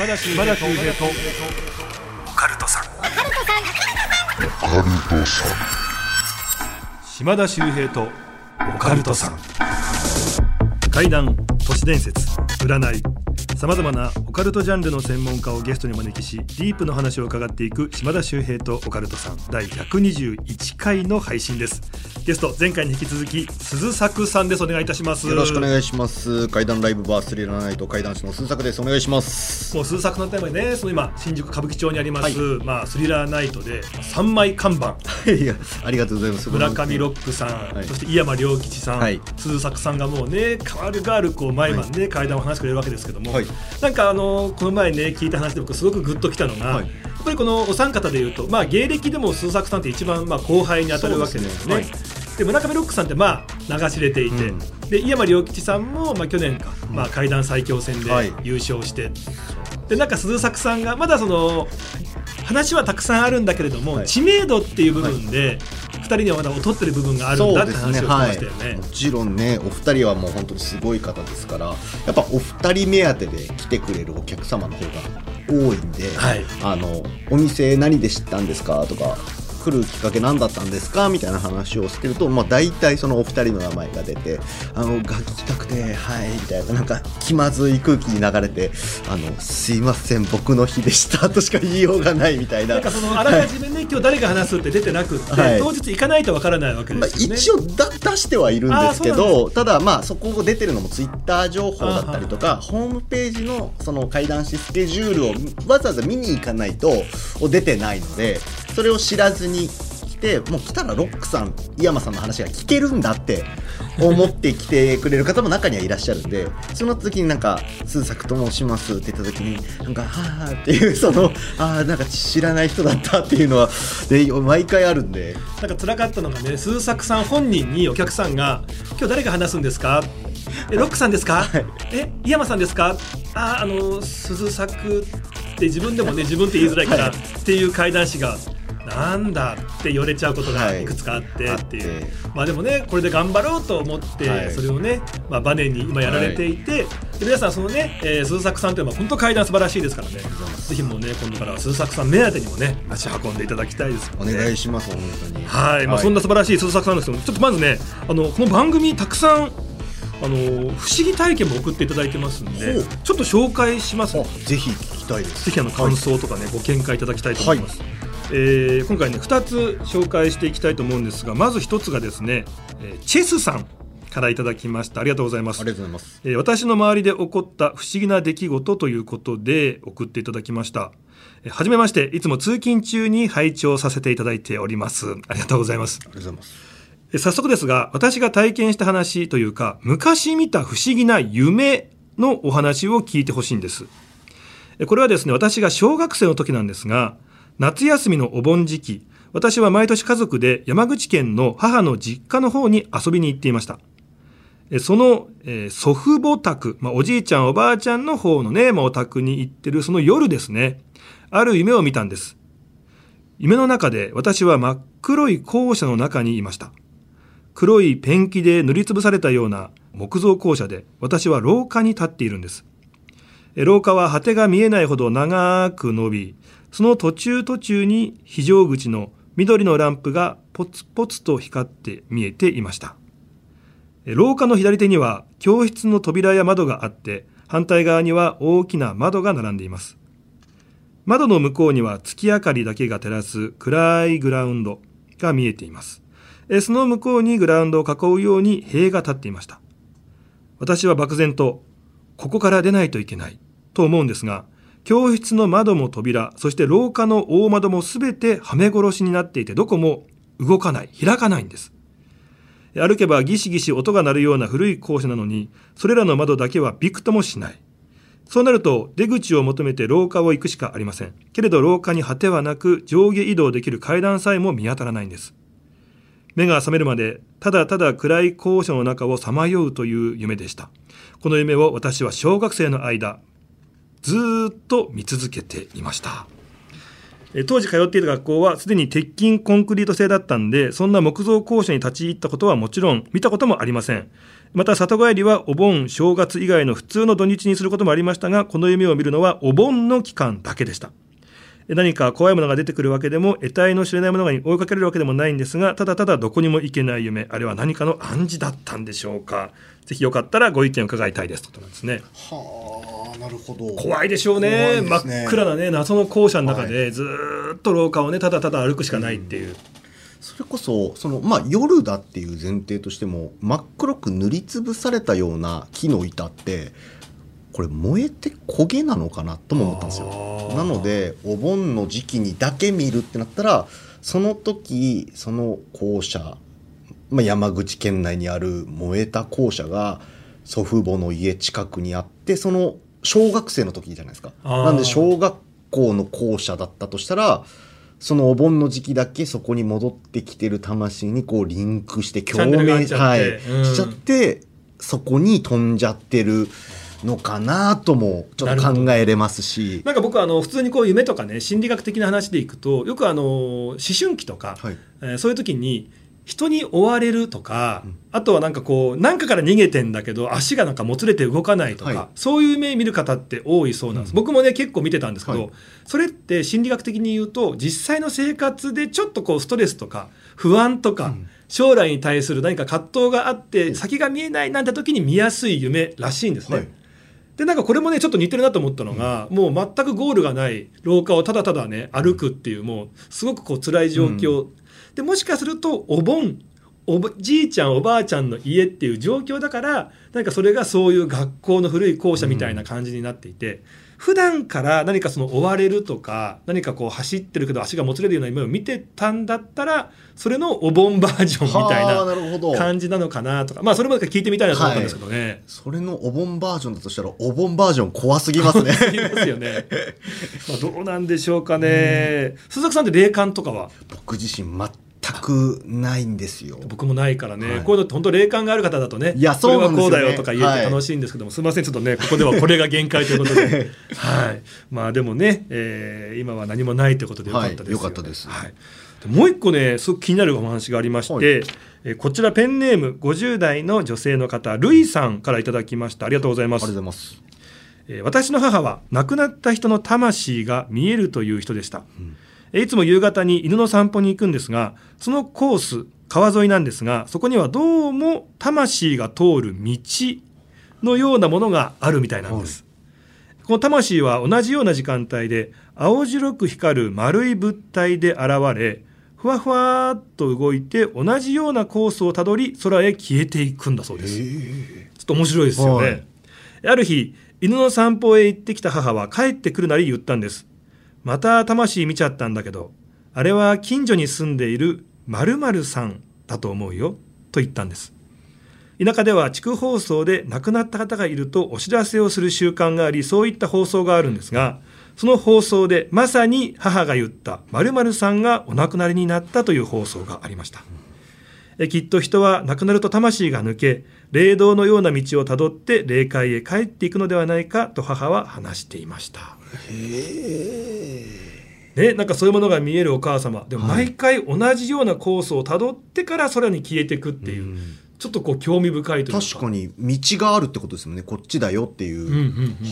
島田秀平とオカルトさん島田秀平とオカルトさん怪談都市伝説占いさまざまなオカルトジャンルの専門家をゲストに招きしディープの話を伺っていく島田秀平とオカルトさん第121回の配信ですゲスト前回に引き続き鈴作さんです。お願いいたします。よろしくお願いします。階段ライブバースリラナイト階段師の鈴作です。お願いします。もう鈴作のテーマにねその今新宿歌舞伎町にあります、はまあスリラーナイトで三枚看板。いや、ありがとうございます。村上ロックさん、はい。そして井山良吉さん、はい。鈴作さんがもうね変わるがあるこう毎晩ね、階段を話してくれるわけですけども、はい。なんかあのこの前ね聞いた話で僕すごくグッときたのが、はい。やっぱりこのお三方でいうと、まあ、芸歴でも鈴作さんって一番まあ後輩に当たるわけですよね。で村上ロックさんってまあ名が知れていて、うん。で井山良吉さんもまあ去年か、まあ、階段最強戦ではい。優勝して、でなんか鈴作さんがまだその話はたくさんあるんだけれども、はい。知名度っていう部分で、二人にはまだ劣ってる部分があるんだって話をしてましたよね。もちろんね、お二人はもう本当にすごい方ですから、やっぱお二人目当てで来てくれるお客様の方が多いんで、はい。あのお店何で知ったんですかとか。来るきっかけ何だったんですか？みたいな話をしてると、まあ、大体そのお二人の名前が出て「あの楽器きたくてはい」みたいななんか気まずい空気に流れて「あのすいません僕の日でした」としか言いようがないみたいな。なんかそのあらかじめね、今日誰が話すって出てなくって、はい。当日行かないとわからないわけでまあ、すよね。一応だ出してはいるんですけどただまあそこ出てるのもツイッター情報だったりとかホームページのその階段師スケジュールをわざわざ見に行かないと出てないのでそれを知らずに来てもう来たらロックさん井山さんの話が聞けるんだって思って来てくれる方も中にはいらっしゃるんでその時になんか「鈴作と申します」って言った時になんか「はあ」っていうそのああなんか知らない人だったっていうのはで毎回あるんで。なんか辛かったのがね、鈴作さん本人にお客さんが、今日誰が話すんですか？え、ロックさんですか、はい。え、井山さんですか？あ、あの、鈴作って自分でもね、自分って言いづらいから、はい。っていう怪談師が、なんだって言われちゃうことがはい。いくつかあってって。いう、あってまあでもねこれで頑張ろうと思って、はい。それをね、まあ、バネに今やられていて、で皆さんそのね、えー鈴作さんというのは本当怪談素晴らしいですからね。ぜひもうね今度からは鈴作さん目当てにもね足運んでいただきたいですね。願いします、本当に。はい、まあ、そんな素晴らしい鈴作さんですけどちょっとまずねあのこの番組たくさんあの不思議体験も送っていただいてますんでちょっと紹介しますあぜひ聞きたいです。ぜひあの感想とかね、ご見解いただきたいと思います、えー今回ね2つ紹介していきたいと思うんですがまず1つがですね、えーチェスさんからいただきましたありがとうございますありがとうございます。えー私の周りで起こった不思議な出来事ということで送っていただきました。えーはじめまして、いつも通勤中に拝聴させていただいております。ありがとうございます。ありがとうございます。えー早速ですが、私が体験した話というか、昔見た不思議な夢のお話を聞いてほしいんです。えーこれはですね、私が小学生の時なんですが、夏休みのお盆時期、私は毎年家族で山口県の母の実家の方に遊びに行っていました。その、えー祖父母宅、まあ、おじいちゃんおばあちゃんの方のね、まあ、お宅に行ってるその夜ですね、ある夢を見たんです。夢の中で私は真っ黒い校舎の中にいました。黒いペンキで塗りつぶされたような木造校舎で私は廊下に立っているんです。廊下は果てが見えないほど長く伸び、その途中途中に非常口の緑のランプがポツポツと光って見えていました。廊下の左手には教室の扉や窓があって、反対側には大きな窓が並んでいます。窓の向こうには月明かりだけが照らす暗いグラウンドが見えています。その向こうにグラウンドを囲うように塀が立っていました。私は漠然と、ここから出ないといけないと思うんですが、教室の窓も扉、そして廊下の大窓もすべてはめ殺しになっていて、どこも動かない、開かないんです。歩けばギシギシ音が鳴るような古い校舎なのに、それらの窓だけはびくともしない。そうなると出口を求めて廊下を行くしかありません。けれど廊下に果てはなく上下移動できる階段さえも見当たらないんです。目が覚めるまでただただ暗い校舎の中をさまようという夢でした。この夢を私は小学生の間、ずっと見続けていました。当時通っていた学校はすでに鉄筋コンクリート製だったんでそんな木造校舎に立ち入ったことはもちろん見たこともありませんまた里帰りはお盆正月以外の普通の土日にすることもありましたがこの夢を見るのはお盆の期間だけでした何か怖いものが出てくるわけでも得体の知れないものが追いかけられるわけでもないんですがただただどこにも行けない夢あれは何かの暗示だったんでしょうか。ぜひよかったらご意見を伺いたいです。とことなんですね。はあなるほど。怖いでしょうね。ね。真っ暗なね謎の校舎の中でずーっと廊下をねただただ歩くしかないっていう、それこそその、まあ、夜だっていう前提としても真っ黒く塗りつぶされたような木の板ってこれ燃えて焦げなのかなとも思ったんですよ。なのでお盆の時期にだけ見るってなったらその時その校舎、まあ、山口県内にある燃えた校舎が祖父母の家近くにあってその小学生の時じゃないですか。なんで小学校の校舎だったとしたらそのお盆の時期だけそこに戻ってきてる魂にこうリンクして共鳴ちゃって。はいうん。しちゃってそこに飛んじゃってるのかなともちょっと考えれますし。なんか僕はあの普通にこう夢とかね心理学的な話でいくとよくあの思春期とか、はい。えーそういう時に人に追われるとか、あとはなんかこう何かから逃げてんだけど足がなんかもつれて動かないとか、はい。そういう夢見る方って多いそうなんです、僕もね結構見てたんですけど、はい。それって心理学的に言うと実際の生活でちょっとこうストレスとか不安とか、将来に対する何か葛藤があって先が見えないなんて時に見やすい夢らしいんですね。はいでなんかこれもねちょっと似てるなと思ったのが、もう全くゴールがない廊下をただただね歩くっていうもうすごくこう辛い状況、でもしかするとお盆おばじいちゃんおばあちゃんの家っていう状況だからなんかそれがそういう学校の古い校舎みたいな感じになっていて、普段から何かその追われるとか何かこう走ってるけど足がもつれるような夢を見てたんだったらそれのお盆バージョンみたいはあな感じなのかなとかまあそれも聞いてみたいなと思ったんですけどね。それのお盆バージョンだとしたらお盆バージョン怖すぎますねいますよね。まあどうなんでしょうかね。鈴木さんって霊感とかは？僕自身全くないんですよ。僕もないからね、はい。こういうのって本当霊感がある方だとね、いやそうねこれはこうだよとか言えて楽しいんですけども、すみませんちょっとねここではこれが限界ということで、はい。まあでもね、えー今は何もないということでよかったですよ、ね。はいよかったです。はい。でもう一個ねすごく気になるお話がありまして、はい。えーこちらペンネーム50代の女性の方ルイさんからいただきました。ありがとうございます。ありがとうございます。えー私の母は亡くなった人の魂が見えるという人でした、えーいつも夕方に犬の散歩に行くんですがそのコース川沿いなんですがそこにはどうも魂が通る道のようなものがあるみたいなんです、この魂は同じような時間帯で青白く光る丸い物体で現れふわふわっと動いて同じようなコースをたどり空へ消えていくんだそうです、ちょっと面白いですよね、はい。ある日犬の散歩へ行ってきた母は帰ってくるなり言ったんですまた魂見ちゃったんだけどあれは近所に住んでいる〇〇さんだと思うよと言ったんです。田舎では地区放送で亡くなった方がいるとお知らせをする習慣がありそういった放送があるんですがその放送でまさに母が言った〇〇さんがお亡くなりになったという放送がありました。えきっと人は亡くなると魂が抜け霊道のような道をたどって霊界へ帰っていくのではないかと母は話していました。ね、なんかそういうものが見えるお母様。でも毎回同じようなコースをたどってから空に消えていくっていう、ちょっとこう興味深いというか。確かに道があるってことですよね。こっちだよっていう、うんうんうん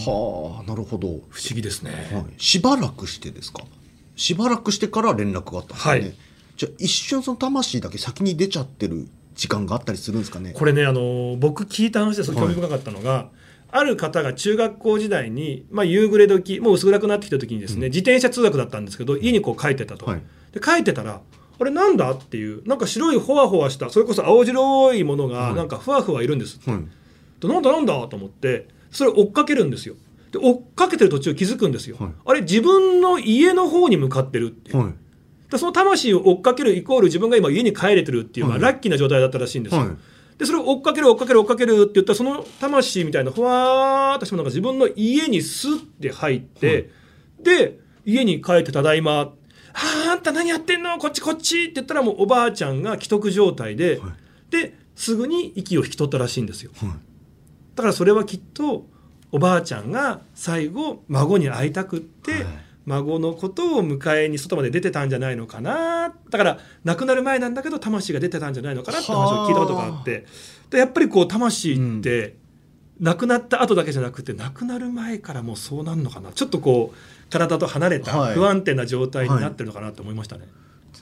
はあなるほど、不思議ですね、はい、しばらくしてですか？しばらくしてから連絡があったんですよね、はい。じゃあ一瞬その魂だけ先に出ちゃってる時間があったりするんですかね？これねあの僕聞いた話で興味深かったのが、ある方が中学校時代に、まあ、夕暮れ時もう薄暗くなってきた時にですね、自転車通学だったんですけど家にこう帰ってたと、はい。で帰ってたらあれなんだっていうなんか白いほわほわしたそれこそ青白いものがはい。なんかふわふわいるんです、はい。でなんだなんだと思ってそれを追っかけるんですよ。で追っかけてる途中気づくんですよ、はい。あれ自分の家の方に向かってるっていう、はい。でその魂を追っかけるイコール自分が今家に帰れてるっていう、まあ、はい。ラッキーな状態だったらしいんですよ、はいでそれを追っかける追っかける追っかけるって言ったらその魂みたいなふわーっとしたものが自分の家にスッて入って、で家に帰ってただいま「はああんた何やってんの？こっちこっち」って言ったらもうおばあちゃんが既得状態で、はい。ですぐに息を引き取ったらしいんですよ。はい。だからそれはきっとおばあちゃんが最後孫に会いたくって、はい孫のことを迎えに外まで出てたんじゃないのかなだから亡くなる前なんだけど魂が出てたんじゃないのかなって話を聞いたことがあって。でやっぱりこう魂って亡くなった後だけじゃなくて亡くなる前からもうそうなんのかな。ちょっとこう体と離れたはい。不安定な状態になってるのかなと思いましたね。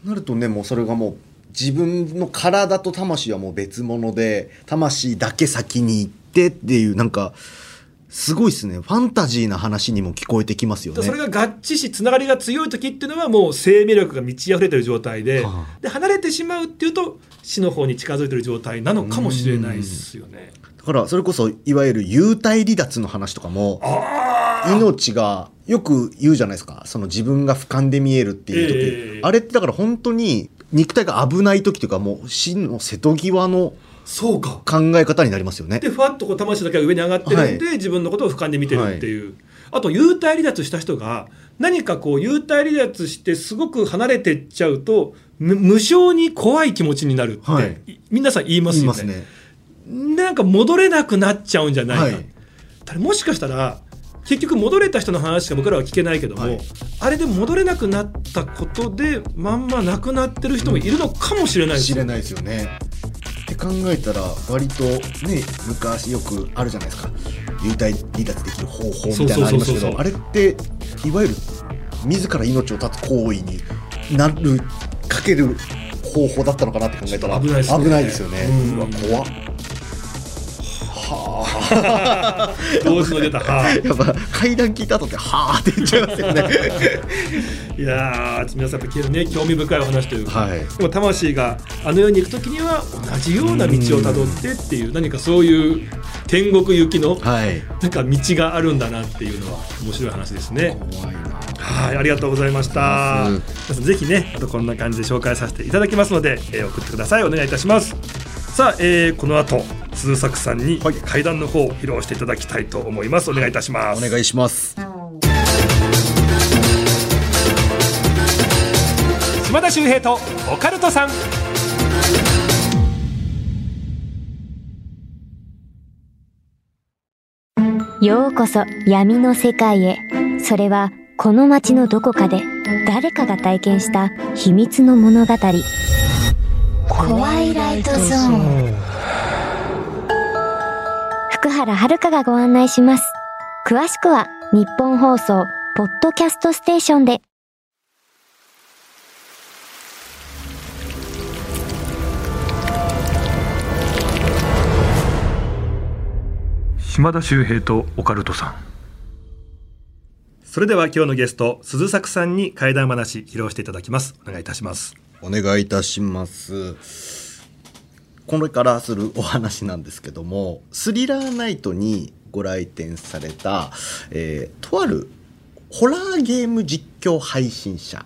となるとねもうそれがもう自分の体と魂はもう別物で魂だけ先に行ってっていうなんかすごいですね。ファンタジーな話にも聞こえてきますよね。それが合致しつながりが強い時っていうのはもう生命力が満ち溢れてる状態で,、はあ。で離れてしまうっていうと死の方に近づいてる状態なのかもしれないですよね。だからそれこそいわゆる幽体離脱の話とかも命がよく言うじゃないですか。その自分が俯瞰で見えるっていう時、ええ。あれってだから本当に肉体が危ない時というかもう死の瀬戸際のそうか。考え方になりますよね。でふわっとこう魂だけが上に上がってるんで、自分のことを俯瞰で見てるっていう、あと幽体離脱した人が何かこう幽体離脱してすごく離れてっちゃうとむ無性に怖い気持ちになるって、はい。い皆さん言いますよね。ね。なんか戻れなくなっちゃうんじゃないか、はい。もしかしたら結局戻れた人の話しか僕らは聞けないけども、はい。あれで戻れなくなったことでまんま亡くなってる人もいるのかもしれないですよ。知れないですよね。って考えたら割とね昔よくあるじゃないですか。幽体離脱できる方法みたいなのありますけどあれっていわゆる自ら命を絶つ行為になるかける方法だったのかなって考えたら危ないですよね。うん。うわ怖っ。は 同時の出たはあやっぱ階段聞いた後ってはあって言っちゃいますよね。いやー皆さんやっぱね興味深いお話というか、はいでも魂があの世に行く時には同じような道をたどってっていう何かそういう天国行きのはい。なんか道があるんだなっていうのは面白い話ですね。はい、ありがとうございましたぜひね、あとこんな感じで紹介させていただきますので、えー送ってください。お願いいたします。さあ、えーこの後、鈴作さんにはい階段の方を披露していただきたいと思います。お願いいたします。お願いします。島田秀平とオカルトさん。ようこそ闇の世界へ。それはこの街のどこかで誰かが体験した秘密の物語。怖いライトゾーン。福原遥がご案内します。詳しくは日本放送ポッドキャストステーションで。島田秀平とオカルトさん。それでは今日のゲスト、鈴作さんに怪談話披露していただきます。お願いいたします。お願いいたします。これからするお話なんですけども、スリラーナイトにご来店された、えーとあるホラーゲーム実況配信者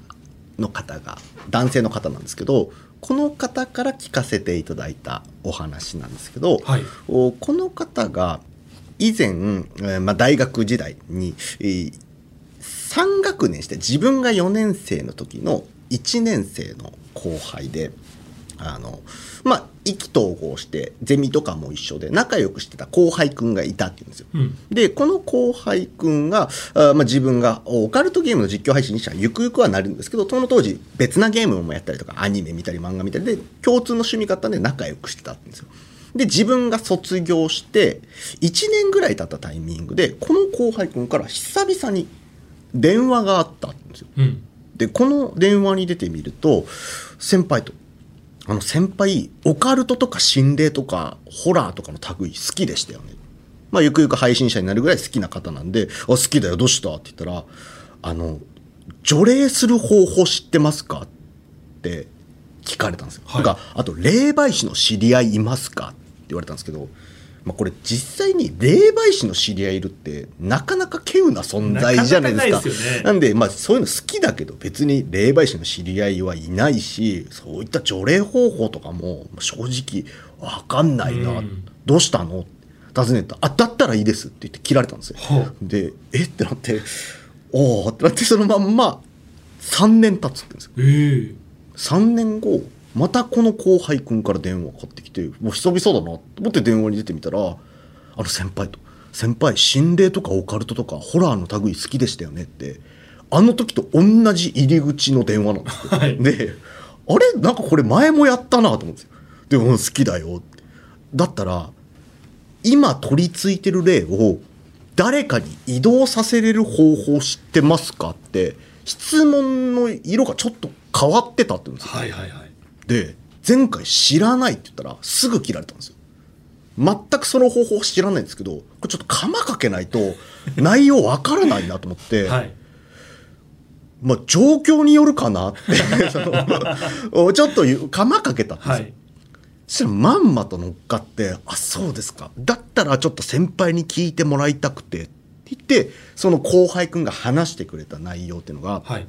の方が、男性の方なんですけど、この方から聞かせていただいたお話なんですけど、はい。おこの方が以前、えーまあ、大学時代に、えー3学年して自分が4年生の時の1年生の後輩であのまあ意気投合してゼミとかも一緒で仲良くしてた後輩くんがいたっていうんですよ。うん。でこの後輩くんが、あまあ、自分がオカルトゲームの実況配信者ゆくゆくはなるんですけどその当時別なゲームもやったりとかアニメ見たり漫画見たりで共通の趣味があったんで仲良くしてたんですよ。で自分が卒業して1年ぐらい経ったタイミングでこの後輩くんから久々に電話があったんですよ。うん。でこの電話に出てみると先輩と「あの先輩オカルトとか心霊とかホラーとかの類好きでしたよね」まあゆくゆく配信者になるぐらい好きな方なんで「あ好きだよどうした?」って言ったら「あの除霊する方法知ってますか?」って聞かれたんですよ。はいとかあと「霊媒師の知り合いいますか?」って言われたんですけど。まあ、これ実際に霊媒師の知り合いいるってなかなか稀有な存在じゃないですか。なね。なんで、まあ、そういうの好きだけど別に霊媒師の知り合いはいないしそういった除霊方法とかも正直わかんないな、うん。どうしたの？尋ねたあだったらいいですって言って切られたんですよ。でえ？ってなっておおってなってそのまんま3年経つって言うんですよ。ええ。3年後またこの後輩くんから電話かかってきてもう久々だなと思って電話に出てみたらあの先輩と「先輩心霊とかオカルトとかホラーの類好きでしたよね」ってあの時と同じ入り口の電話なんですよ。はいで、あれ？なんかこれ前もやったなと思うんですよ。でも好きだよって。だったら、今取り付いてる例を誰かに移動させれる方法知ってますかって、質問の色がちょっと変わってたって言うんですよ。はいはいはいで、前回知らないって言ったらすぐ切られたんですよ。全くその方法知らないんですけど、これちょっと釜かけないと 内容わからないなと思って、はいまあ状況によるかなって、そのちょっと釜かけたんですよ。はいそしたらまんまと乗っかって、あ、そうですか。だったらちょっと先輩に聞いてもらいたくて、って言って、その後輩くんが話してくれた内容っていうのが、はい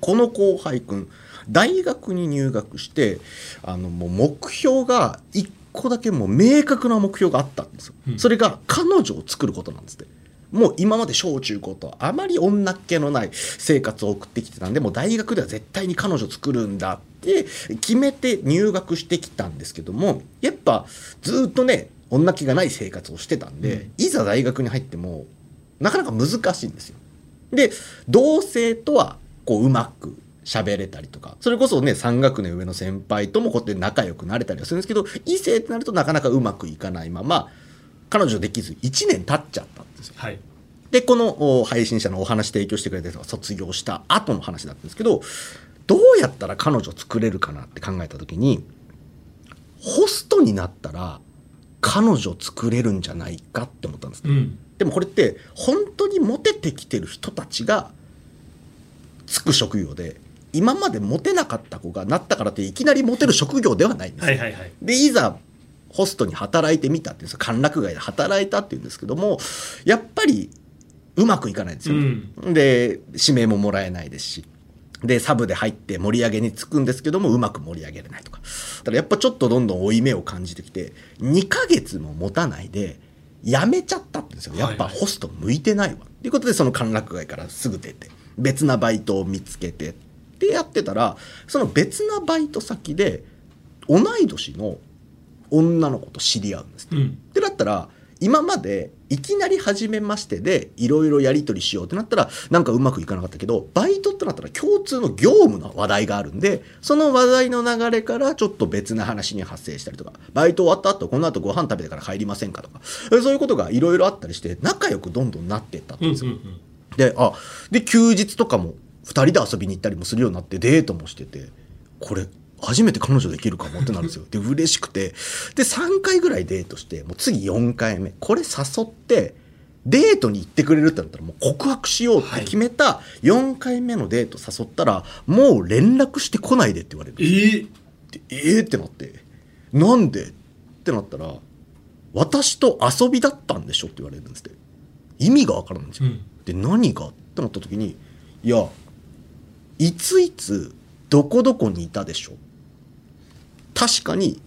この後輩くん、大学に入学して、あの、もう目標が一個だけもう明確な目標があったんですよ。うんそれが彼女を作ることなんですって。もう今まで小中高とあまり女っ気のない生活を送ってきてたんで、もう大学では絶対に彼女作るんだって決めて入学してきたんですけども、やっぱずっとね、女っ気がない生活をしてたんで、いざ大学に入っても、なかなか難しいんですよ。で、同性とは、こう、うまく喋れたりとか、それこそね、3学年上の先輩ともこうやって仲良くなれたりはするんですけど、異性ってなるとなかなかうまくいかないまま、彼女できず1年経っちゃったんですよ。はい。で、このお配信者のお話提供してくれた人が卒業した後の話だったんですけど、どうやったら彼女作れるかなって考えた時に、ホストになったら彼女作れるんじゃないかって思ったんです。ねうん。でもこれって本当にモテてきてる人たちがつく職業で今までモテなかった子がなったからっていきなりモテる職業ではないんですよ。はいはいはい。でいざホストに働いてみたっていうんですよ歓楽街で働いたっていうんですけどもやっぱりうまくいかないんですよ、うん。で指名ももらえないですし。でサブで入って盛り上げにつくんですけどもうまく盛り上げれないとか。ただやっぱちょっとどんどん負い目を感じてきて2ヶ月も持たないで辞めちゃったんですよ。やっぱはい。はいホスト向いてないわ。っていうことでその歓楽街からすぐ出て別なバイトを見つけてってやってたらその別なバイト先で同い年の女の子と知り合うんですって。うん。ってなったら今までいきなり初めましてでいろいろやり取りしようってなったらなんかうまくいかなかったけどバイトってなったら共通の業務の話題があるんでその話題の流れからちょっと別な話に発生したりとかバイト終わった後この後ご飯食べてから帰りませんかとかそういうことがいろいろあったりして仲良くどんどんなっていったんですよ。であで休日とかも2人で遊びに行ったりもするようになってデートもしててこれ初めて彼女できるかもってなるんですよ。で嬉しくて。で3回ぐらいデートしてもう次4回目。これ誘ってデートに行ってくれるってなったらもう告白しようって決めた4回目のデート誘ったらもう連絡してこないでって言われる。えー。でえー？ってなって。なんで？ってなったら私と遊びだったんでしょって言われるんですって。意味がわからないんですよ、うん。で何が？ってなった時にいやいついつどこどこにいたでしょ確かに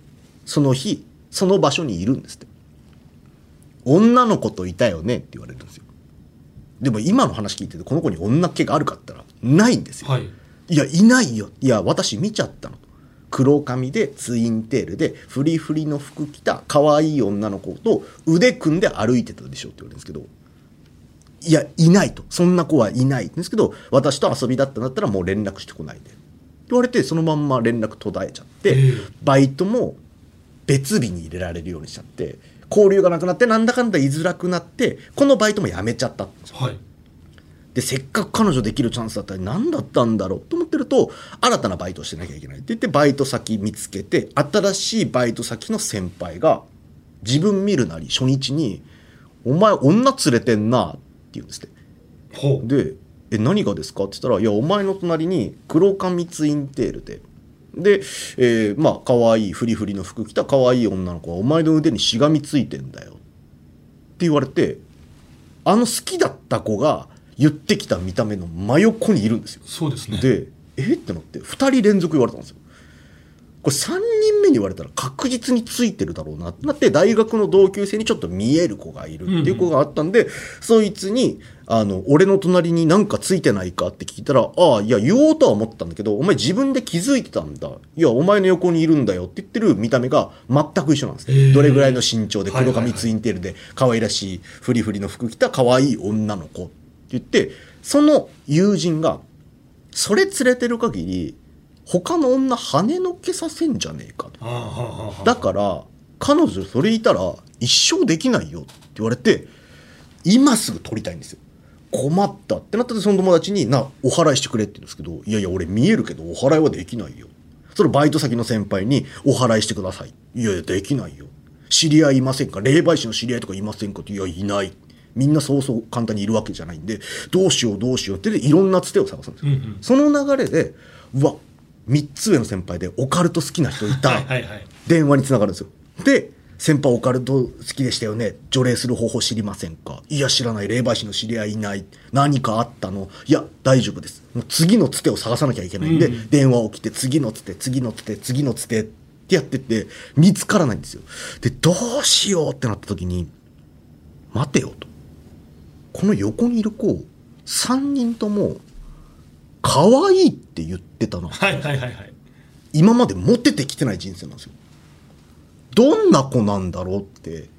その日その場所にいるんですって。女の子といたよね？って言われるんですよ。でも今の話聞いててこの子に女っ気があるかったらないんですよ、はい。いや、いないよ。いや、私見ちゃったの。黒髪でツインテールでフリフリの服着た可愛い女の子と腕組んで歩いてたでしょって言われるんですけど、いや、いないと。そんな子はいないんですけど、私と遊びだったんだったらもう連絡してこないで。言われて、そのまんま連絡途絶えちゃって、ええバイトも別日に入れられるようにしちゃって、交流がなくなって、なんだかんだ居づらくなって、このバイトも辞めちゃったんですよはいでせっかく彼女できるチャンスだったら何だったんだろうと思ってると新たなバイトをしてなきゃいけないって言ってバイト先見つけて新しいバイト先の先輩が自分見るなり初日に「お前女連れてんな」って言うんですってで「え何がですか?」って言ったら「いやお前の隣に黒髪ツインテールで」で、えーまあ可愛いフリフリの服着た可愛い女の子がお前の腕にしがみついてんだよって言われてあの好きだった子が言ってきた見た目の真横にいるんですよ。そうですねでえ？ってなって2人連続言われたんですよ。これ3人目に言われたら確実についてるだろうな。ってなって大学の同級生にちょっと見える子がいるっていう子があったんで、そいつにあの俺の隣になんかついてないかって聞いたらああいや言おうとは思ったんだけどお前自分で気づいてたんだ。いやお前の横にいるんだよって言ってる見た目が全く一緒なんです。ね、どれぐらいの身長で黒髪ツインテールで可愛らしいフリフリの服着た可愛い女の子って言ってその友人がそれ連れてる限り他の女跳ねのけさせんじゃねえかと。だから彼女それいたら一生できないよって言われて今すぐ取りたいんですよ。困ったってなったらその友達になお払いしてくれって言うんですけどいやいや俺見えるけどお払いはできないよ。そのバイト先の先輩にお払いしてください。いやいやできないよ。知り合いいませんか？霊媒師の知り合いとかいませんか？っていやいない。みんなそうそう簡単にいるわけじゃないんでどうしようどうしようってでいろんなつてを探すんですよ、うんうん。その流れでうわ3つ上の先輩でオカルト好きな人いた電話につながるんですよ。で先輩オカルト好きでしたよね。除霊する方法知りませんか？いや知らない。霊媒師の知り合いいない。何かあったの？いや大丈夫です。もう次のつてを探さなきゃいけないんで、うん。電話を切って次のつて次のつて次のつてってやってって見つからないんですよ。でどうしようってなった時に待てよと。この横にいる子3人とも可愛いって言ってたのはいはいはいはい。今までモテてきてない人生なんですよ。どんな子なんだろうって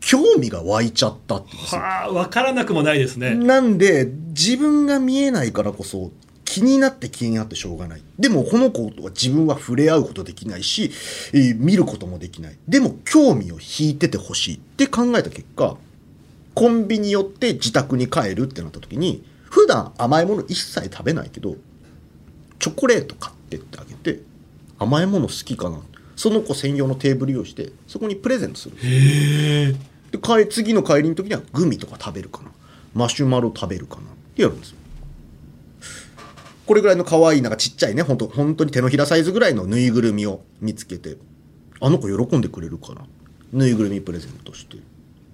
興味が湧いちゃったってはあ分からなくもないですね。なんで自分が見えないからこそ気になって気になってしょうがない。でもこの子とは自分は触れ合うことできないし、えー見ることもできない。でも興味を引いててほしいって考えた結果コンビニ寄って自宅に帰るってなった時に普段甘いもの一切食べないけどチョコレート買ってってあげて甘いもの好きかな。その子専用のテーブル用意してそこにプレゼントする。へえ。で帰次の帰りの時にはグミとか食べるかな。マシュマロ食べるかな。ってやるんですよ。これぐらいの可愛いなんかちっちゃいね本当本当に手のひらサイズぐらいのぬいぐるみを見つけてあの子喜んでくれるかな。ぬいぐるみプレゼントして。っ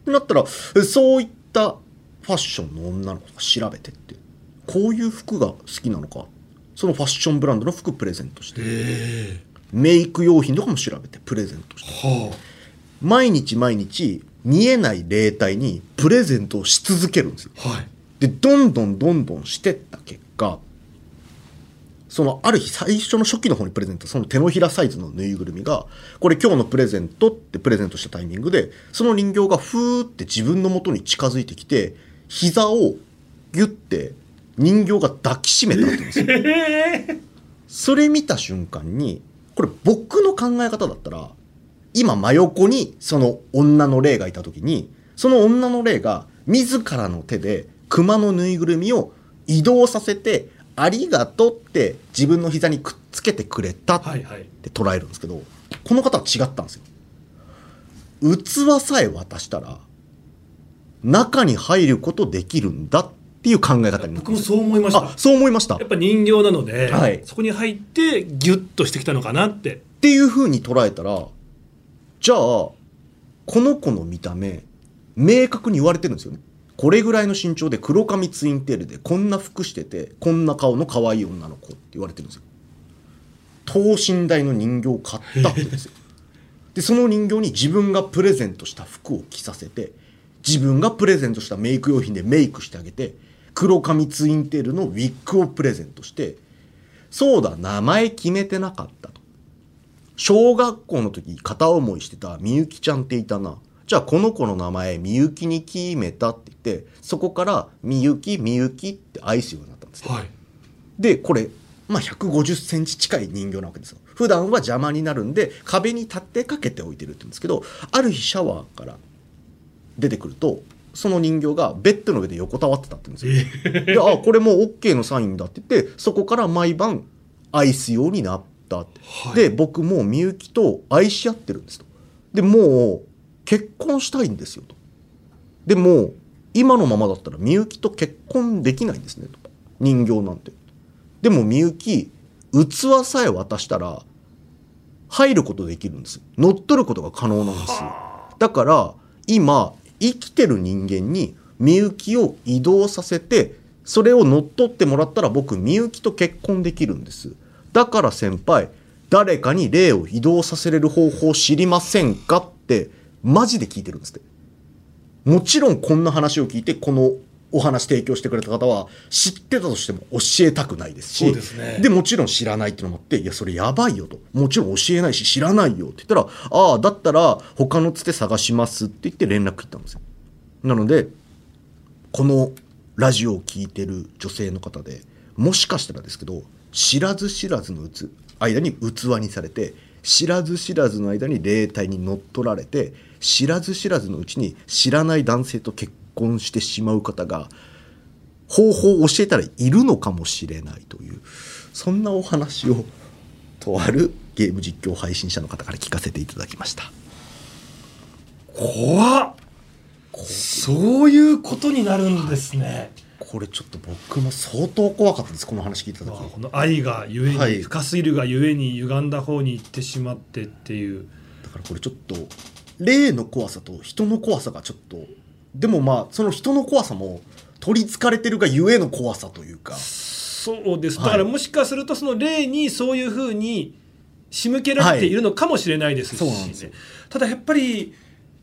てなったらえそういったファッションの女の子が調べてって。こういう服が好きなのか。そのファッションブランドの服プレゼントして。メイク用品とかも調べてプレゼントして。は毎日毎日見えない霊体にプレゼントをし続けるんですよ。あはい。でどんどんどんどんしてった結果そのある日最初の初期の方にプレゼントその手のひらサイズのぬいぐるみがこれ今日のプレゼントってプレゼントしたタイミングでその人形がふーって自分の元に近づいてきて膝をギュッて人形が抱きしめたって言うんですよ。それ見た瞬間にこれ僕の考え方だったら今真横にその女の霊がいた時にその女の霊が自らの手で熊のぬいぐるみを移動させてありがとうって自分の膝にくっつけてくれたっはいはい。て捉えるんですけどこの方は違ったんですよ。器さえ渡したら中に入ることできるんだっていう考え方に僕もそう思いました。あそう思いました。やっぱ人形なので、はい。そこに入ってギュッとしてきたのかなって。っていう風に捉えたらじゃあこの子の見た目明確に言われてるんですよね。これぐらいの身長で黒髪ツインテールでこんな服しててこんな顔の可愛い女の子って言われてるんですよ。等身大の人形を買ったですよ。でその人形に自分がプレゼントした服を着させて自分がプレゼントしたメイク用品でメイクしてあげて黒髪ツインテールのウィッグをプレゼントしてそうだ名前決めてなかったと。小学校の時片思いしてたみゆきちゃんっていたな。じゃあこの子の名前みゆきに決めたって言ってそこからみゆきみゆきって愛すようになったんですよ。はい。でこれ、まあ、150センチ近い人形なわけですよ。普段は邪魔になるんで壁に立ってかけておいてるって言うんですけどある日シャワーから出てくるとその人形がベッドの上で横たわってたって言うんですよ。であこれもう OK のサインだって言ってそこから毎晩愛すようになったって、はい。で僕もうみゆきと愛し合ってるんですと。でもう結婚したいんですよと。でも今のままだったらみゆきと結婚できないんですねと。人形なんて。でもみゆき器さえ渡したら入ることできるんです。乗っ取ることが可能なんですだから今生きてる人間にみゆきを移動させてそれを乗っ取ってもらったら僕みゆきと結婚できるんです。だから先輩誰かに霊を移動させれる方法知りませんかってマジで聞いてるんですって。もちろんこんな話を聞いてこのお話提供してくれた方は知ってたとしても教えたくないですしですね。でもちろん知らないっていうのもあっていやそれやばいよと。もちろん教えないし知らないよって言ったらああだったら他のつて探しますって言って連絡行ったんですよ。なのでこのラジオを聞いてる女性の方でもしかしたらですけど知らず知らずのうつ間に器にされて知らず知らずの間に霊体に乗っ取られて知らず知らずのうちに知らない男性と結婚してしまう方が方法を教えたらいるのかもしれないというそんなお話をとあるゲーム実況配信者の方から聞かせていただきました。怖っ。そういうことになるんですね。これちょっと僕も相当怖かったですこの話聞いた時。まあ、この愛がゆえに、はい。深すぎるがゆえに歪んだ方に行ってしまってっていう。だからこれちょっと霊の怖さと人の怖さがちょっとでもまあその人の怖さも取りつかれてるがゆえの怖さというか。そうです。はいだからもしかするとその霊にそういうふうに仕向けられているのかもしれないですし、はい。ただやっぱり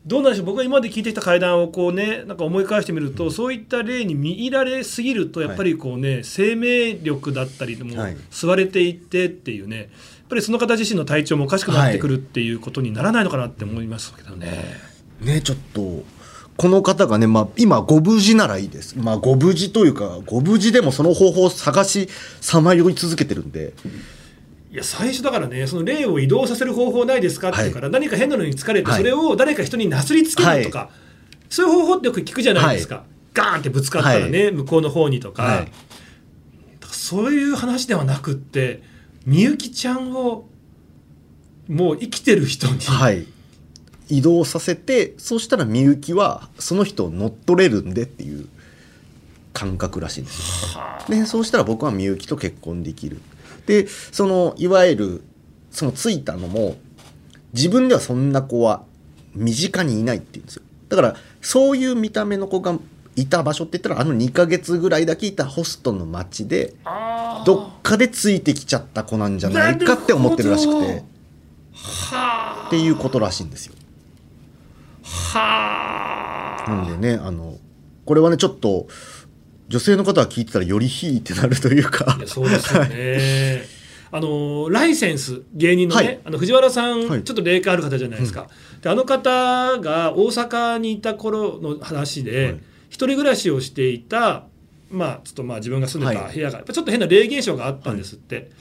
どうなんでしょう。僕が今まで聞いてきた会談をこうねなんか思い返してみると、そういった霊に見入られすぎるとやっぱりこうね、生命力だったりもはい。吸われていってっていうね。やっぱりその方自身の体調もおかしくなってくるっていうことにならないのかなって思いますけどね。ねちょっとこの方がね、まあ、今ご無事ならいいです。まあご無事というかご無事でもその方法を探しさまよい続けてるんで。いや最初だからねその霊を移動させる方法ないですかって言うから、何か変なのに疲れて、はい。それを誰か人になすりつけるとか、そういう方法ってよく聞くじゃないですか、ガーンってぶつかったらね、向こうの方にとか,、はい。だからそういう話ではなくってみゆきちゃんをもう生きてる人に、はい移動させてそうしたらみゆきはその人を乗っ取れるんでっていう感覚らしいんですよ。でそうしたら僕はみゆきと結婚できる。でそのいわゆるそのついたのも自分ではそんな子は身近にいないって言うんですよ。だからそういう見た目の子がいた場所って言ったらあの2ヶ月ぐらいだけいたホストの町でどっかでついてきちゃった子なんじゃないかって思ってるらしくて。っていうことらしいんですよはあ。なんでねあのこれはねちょっと女性の方は聞いてたらよりひいってなるというか。そうですよね。あのライセンス芸人のね、はい。あの藤原さん、はい。ちょっと霊感ある方じゃないですか、であの方が大阪にいた頃の話で、はい。一人暮らしをしていたまあちょっとまあ自分が住んでたはい。部屋が、ちょっと変な霊現象があったんですって、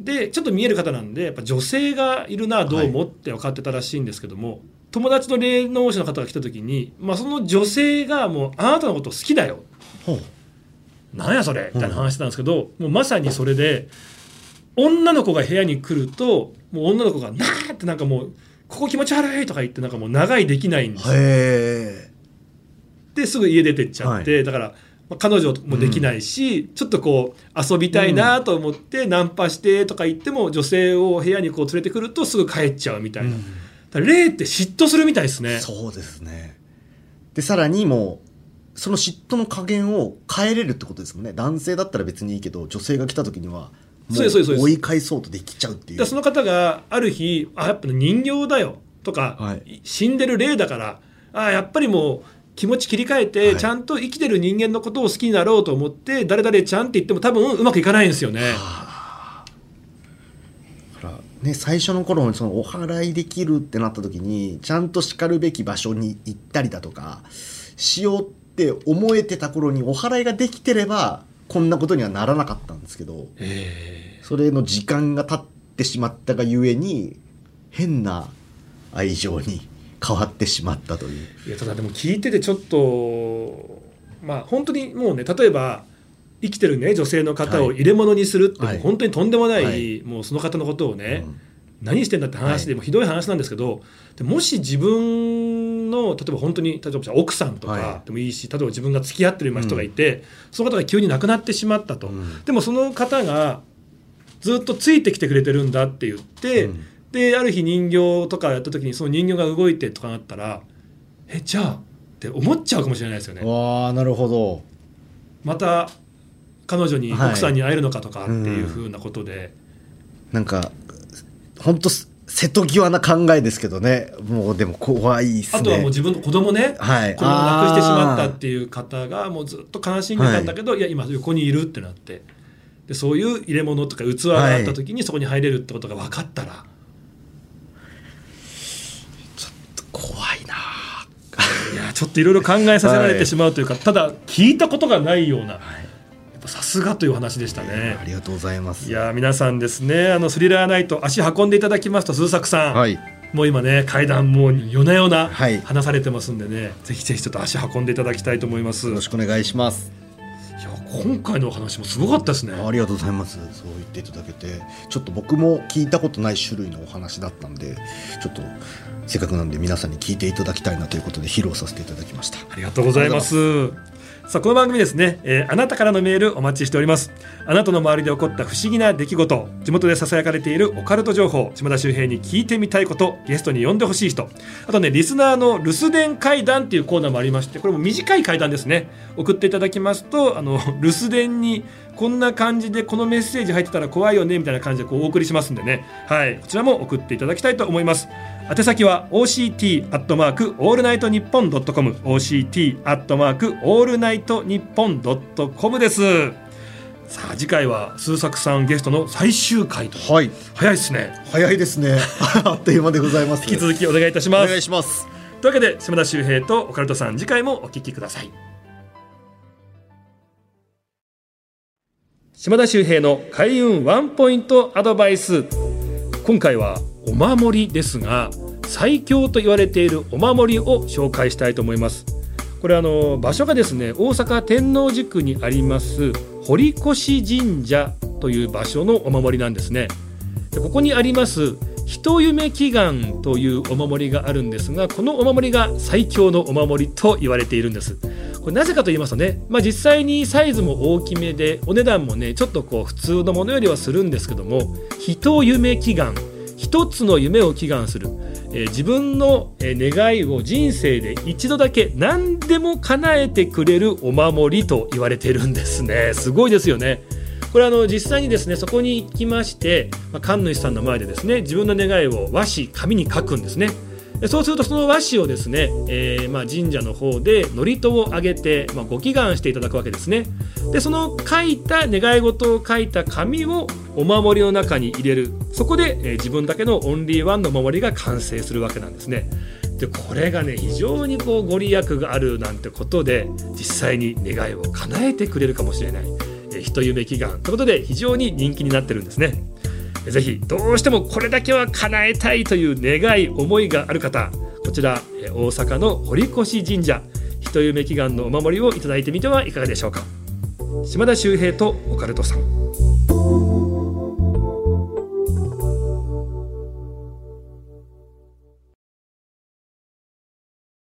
でちょっと見える方なんでやっぱ女性がいるなどうもって分かってたらしいんですけども、友達の霊能者の方が来た時に、まあ、その女性がもうあなたのこと好きだよ。なんやそれ。みたいな話してたんですけど、もうまさにそれで女の子が部屋に来るともう女の子が「なーってなんかもう「ここ気持ち悪い」とか言ってなんかもう長いできないんですよ。ですぐ家出てっちゃって、だから、まあ彼女もできないし、ちょっとこう遊びたいなと思ってナンパしてとか言っても女性を部屋にこう連れてくるとすぐ帰っちゃうみたいな、だから霊って嫉妬するみたいですね。そうですね。でさらにもうその嫉妬の加減を変えれるってことですもんね。男性だったら別にいいけど女性が来た時にはもそう追い返そうとできちゃうっていう。その方がある日「あやっぱ人形だよ」とか、はい。死んでる霊だからあやっぱりもう気持ち切り替えて、はい。ちゃんと生きてる人間のことを好きになろうと思って誰々ちゃんって言っても多分うまくいかないんですよね。だからね最初の頃にそのお祓いできるってなった時にちゃんとしかるべき場所に行ったりだとかしようって思えてた頃にお祓いができてればこんなことにはならなかったんですけどえそれの時間が経ってしまったがゆえに変な愛情に 変わってしまったという。ーいやただでも聞いててちょっとまあ本当にもうね例えば生きてるね女性の方を入れ物にするってはい。本当にとんでもない、はい。もうその方のことをね、うん。何してんだって話で、はい。もうひどい話なんですけどでもし自分の例えば本当に例えば奥さんとはかでもいいし、例えば自分が付き合ってる人がいて、その方が急に亡くなってしまったと、うん。でもその方がずっとついてきてくれてるんだって言って、うん。である日人形とかやった時にその人形が動いてとかなったらえじゃあって思っちゃうかもしれないですよね。わあなるほど。また彼女にはい。奥さんに会えるのかとかっていうふうなことで。なんか本当瀬戸際な考えですけどね。もうでも怖いっすね。あとはもう自分の子供ね、はい。子供を亡くしてしまったっていう方がもうずっと悲しんでたんだけど、い、や今横にいるってなって。でそういう入れ物とか器があった時にそこに入れるってことが分かったら、怖いな。いやちょっといろいろ考えさせられてしまうというか、はい、ただ聞いたことがないような、さすがという話でしたね。ありがとうございます。いや皆さんですねあのスリラーナイト足運んでいただきますと鈴作さん、はい、もう今ね階段もう夜な夜な話されてますんでね、はい、ぜひぜひちょっと足運んでいただきたいと思います。よろしくお願いします。いや今回のお話もすごかったですね。ありがとうございます。そう言っていただけてちょっと僕も聞いたことない種類のお話だったんでちょっとせっかくなんで皆さんに聞いていただきたいなということで披露させていただきました。ありがとうございます。さあこの番組ですね、えー、あなたからのメールお待ちしております。あなたの周りで起こった不思議な出来事地元でささやかれているオカルト情報島田秀平に聞いてみたいことゲストに呼んでほしい人。あとねリスナーの留守電会談っていうコーナーもありましてこれも短い会談ですね。送っていただきますとあの留守電にこんな感じでこのメッセージ入ってたら怖いよねみたいな感じでこうお送りしますんでね。はい。こちらも送っていただきたいと思います。宛先は OCT アットマークオールナイトニッポンドットコム OCT アットマークオールナイトニッポンドットコムです。さあ次回はスズサクさんゲストの最終回と、はい、早いですね。早いですね。あっという間でございます。引き続きお願いいたします。お願いします。というわけで島田秀平とオカルトさん次回もお聞きください。島田秀平の開運ワンポイントアドバイス。今回はお守りですが最強と言われているお守りを紹介したいと思います。これあの場所がですね大阪天王寺区にあります堀越神社という場所のお守りなんですね。でここにあります人夢祈願というお守りがあるんですがこのお守りが最強のお守りと言われているんです。これなぜかと言いますとね、まあ、実際にサイズも大きめでお値段もねちょっとこう普通のものよりはするんですけども人夢祈願一つの夢を祈願する、えー、自分の願いを人生で一度だけ何でも叶えてくれるお守りと言われているんですね。すごいですよね。これあの実際にですねそこに行きまして、まあ、神主さんの前でですね自分の願いを和紙紙に書くんですね。そうするとその和紙をですね、えー、まあ神社の方で祝詞をあげて、まあ、ご祈願していただくわけですね。でその書いた願い事を書いた紙をお守りの中に入れる。そこで、えー、自分だけのオンリーワンのお守りが完成するわけなんですね。でこれがね非常にこうご利益があるなんてことで実際に願いを叶えてくれるかもしれない、えー、人夢祈願ということで非常に人気になってるんですね。ぜひどうしてもこれだけは叶えたいという願い思いがある方こちら大阪の堀越神社人夢祈願のお守りをいただいてみてはいかがでしょうか。島田秀平とオカルトさん。